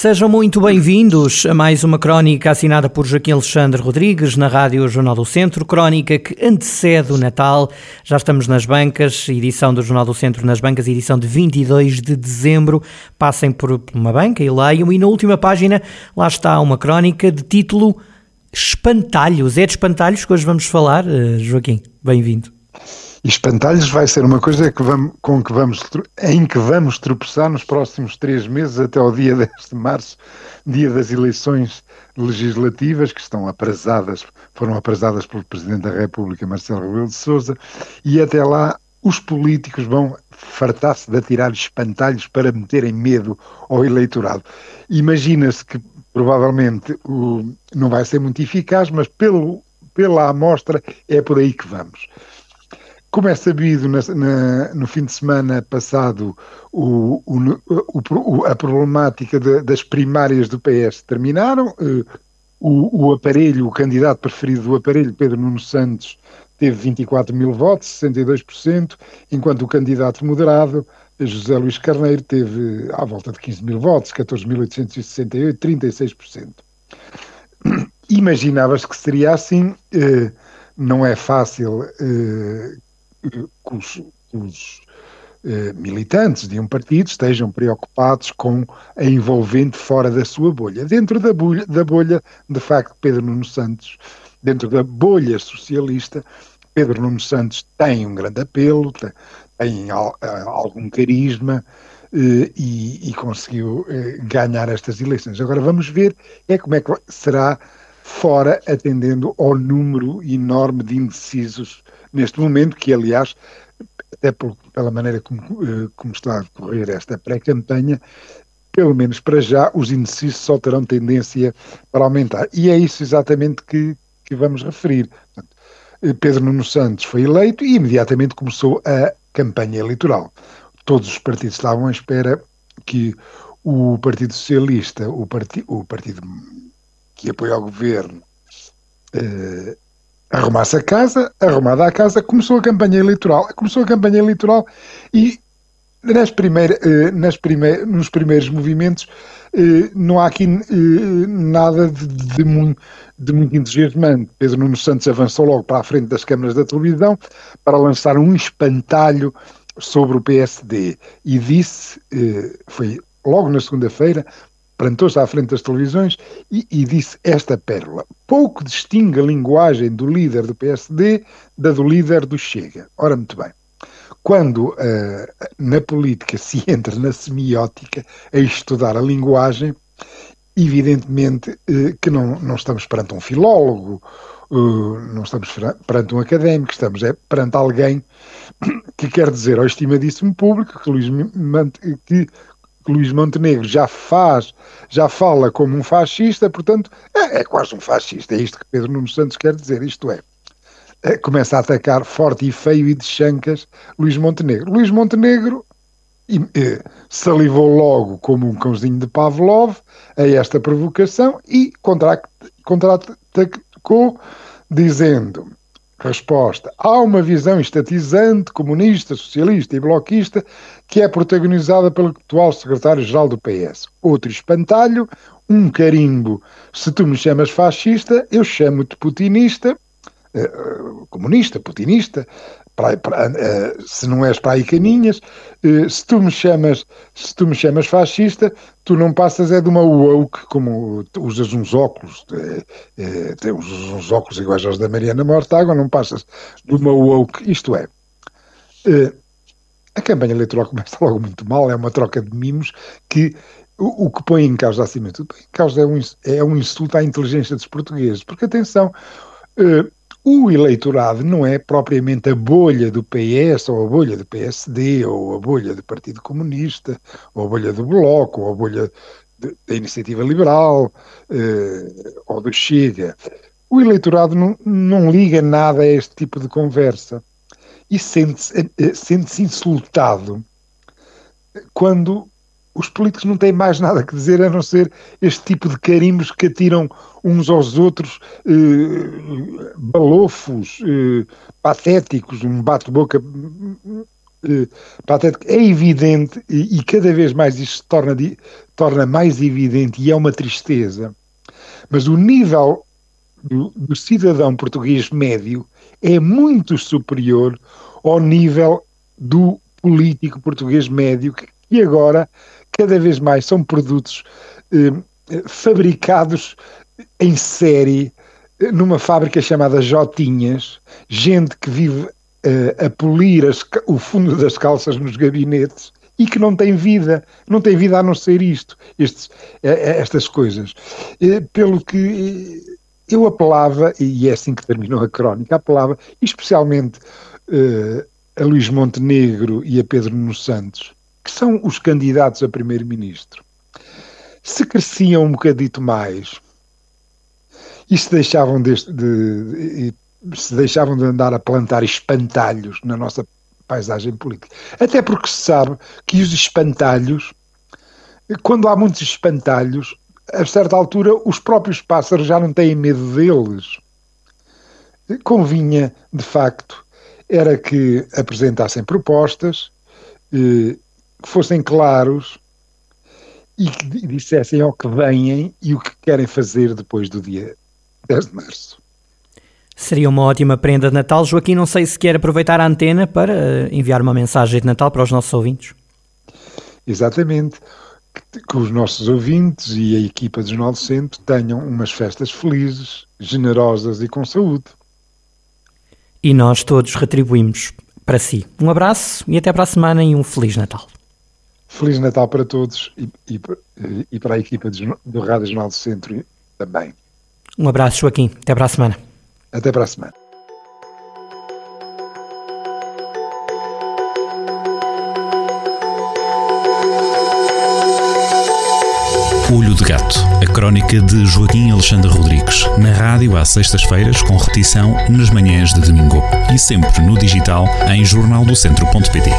Sejam muito bem-vindos a mais uma crónica assinada por Joaquim Alexandre Rodrigues na Rádio Jornal do Centro, crónica que antecede o Natal. Já estamos nas bancas, edição do Jornal do Centro nas bancas, edição de 22 de dezembro. Passem por uma banca e leiam. E na última página lá está uma crónica de título Espantalhos. É de espantalhos que hoje vamos falar, eh, Joaquim. Bem-vindo. E espantalhos vai ser uma coisa que vamos, com que vamos, em que vamos tropeçar nos próximos três meses, até ao dia 10 de março, dia das eleições legislativas, que estão aprazadas, foram aprazadas pelo Presidente da República, Marcelo Rebelo de Sousa, e até lá os políticos vão fartar-se de atirar espantalhos para meterem medo ao eleitorado. Imagina-se que provavelmente o, não vai ser muito eficaz, mas pelo, pela amostra é por aí que vamos. Como é sabido, na, na, no fim de semana passado, o, o, o, a problemática de, das primárias do PS terminaram. Eh, o, aparelho, o candidato preferido do aparelho, Pedro Nuno Santos, teve 24 mil votos, 62%, enquanto o candidato moderado, José Luís Carneiro, teve à volta de 15 mil votos, 14.868, 36%. Imaginava-se que seria assim. Eh, não é fácil eh, que os, os eh, militantes de um partido estejam preocupados com a envolvente fora da sua bolha. Dentro da bolha, da bolha, de facto, Pedro Nuno Santos, dentro da bolha socialista, Pedro Nuno Santos tem um grande apelo, tem, tem al, algum carisma eh, e, e, conseguiu eh, ganhar estas eleições. Agora vamos ver é como é que será fora, atendendo ao número enorme de indecisos neste momento, que aliás, até por, pela maneira como, eh, como está a decorrer esta pré-campanha, pelo menos para já, os indecisos só terão tendência para aumentar. E é isso exatamente que, que vamos referir. Portanto, eh, Pedro Nuno Santos foi eleito e imediatamente começou a campanha eleitoral. Todos os partidos estavam à espera que o Partido Socialista, o, parti o partido que apoia o governo, eh, arrumasse a casa, arrumada a casa, começou a campanha eleitoral. Começou a campanha eleitoral e nas primeir, eh, nas primeir, nos primeiros movimentos eh, não há aqui eh, nada de, de, muito, de muito entusiasmante. Pedro Nuno Santos avançou logo para a frente das câmaras da televisão para lançar um espantalho sobre o PSD e disse, foi logo na segunda-feira, plantou-se à frente das televisões e, e, disse esta pérola. Pouco distingue a linguagem do líder do PSD da do líder do Chega. Ora, muito bem. Quando uh, na política se entra na semiótica a estudar a linguagem, evidentemente uh, que não, não estamos perante um filólogo, uh, não estamos perante um académico, estamos é, perante alguém que quer dizer ao estimadíssimo público que, Luís, que Luís Montenegro já faz, já fala como um fascista, portanto, é, é quase um fascista. É isto que Pedro Nuno Santos quer dizer, isto é, é começa a atacar forte e feio e de chancas Luís Montenegro. Luís Montenegro e, salivou logo como um cãozinho de Pavlov a esta provocação e contra-atacou dizendo Resposta. Há uma visão estatizante, comunista, socialista e bloquista que é protagonizada pelo atual secretário-geral do PS. Outro espantalho, um carimbo. Se tu me chamas fascista, eu chamo-te putinista, eh, comunista, putinista, uh, se não és para aí caninhas, uh, se tu me chamas, se tu me chamas fascista, tu não passas é de uma woke, como usas uns óculos, uh, temos uns óculos iguais aos da Mariana Mortágua, não passas de uma woke, isto é, a campanha eleitoral começa logo muito mal, é uma troca de mimos que o, que põe em causa acima de tudo, em causa é um, é um insulto à inteligência dos portugueses, porque atenção, o eleitorado não é propriamente a bolha do PS, ou a bolha do PSD, ou a bolha do Partido Comunista, ou a bolha do Bloco, ou a bolha da Iniciativa Liberal, eh, ou do Chega. o eleitorado não, não liga nada a este tipo de conversa e sente-se eh, sente insultado quando os políticos não têm mais nada que dizer a não ser este tipo de carimbos que atiram uns aos outros, eh, balofos, eh, patéticos, um bate-boca eh, patético. É evidente, e, e, cada vez mais isto se torna, torna mais evidente, e é uma tristeza, mas o nível do, do cidadão português médio é muito superior ao nível do político português médio, que agora cada vez mais são produtos eh, fabricados em série eh, numa fábrica chamada Jotinhas, gente que vive eh, a polir as, o fundo das calças nos gabinetes e que não tem vida, não tem vida a não ser isto, estes, eh, eh, estas coisas. Pelo que eu apelava, e é assim que terminou a crónica, apelava especialmente a Luís Montenegro e a Pedro Nuno Santos, que são os candidatos a primeiro-ministro, se cresciam um bocadito mais e se deixavam de, de, se deixavam de andar a plantar espantalhos na nossa paisagem política. Até porque se sabe que os espantalhos, quando há muitos espantalhos, a certa altura os próprios pássaros já não têm medo deles. Convinha, de facto, era que apresentassem propostas, eh, que fossem claros e que dissessem ao que vêm e o que querem fazer depois do dia 10 de março. Seria uma ótima prenda de Natal. Joaquim, não sei se quer aproveitar a antena para eh, enviar uma mensagem de Natal para os nossos ouvintes. Exatamente. Que, os nossos ouvintes e a equipa do Jornal do Centro tenham umas festas felizes, generosas e com saúde. E nós todos retribuímos para si. Um abraço e até para a semana e um Feliz Natal. Feliz Natal para todos e, e, e para a equipa do, do Rádio Jornal do Centro também. Um abraço, Joaquim. Até para a semana. Até para a semana. Olho de Gato, a crónica de Joaquim Alexandre Rodrigues, na rádio às sextas-feiras, com repetição nas manhãs de domingo e sempre no digital em jornaldocentro.pt.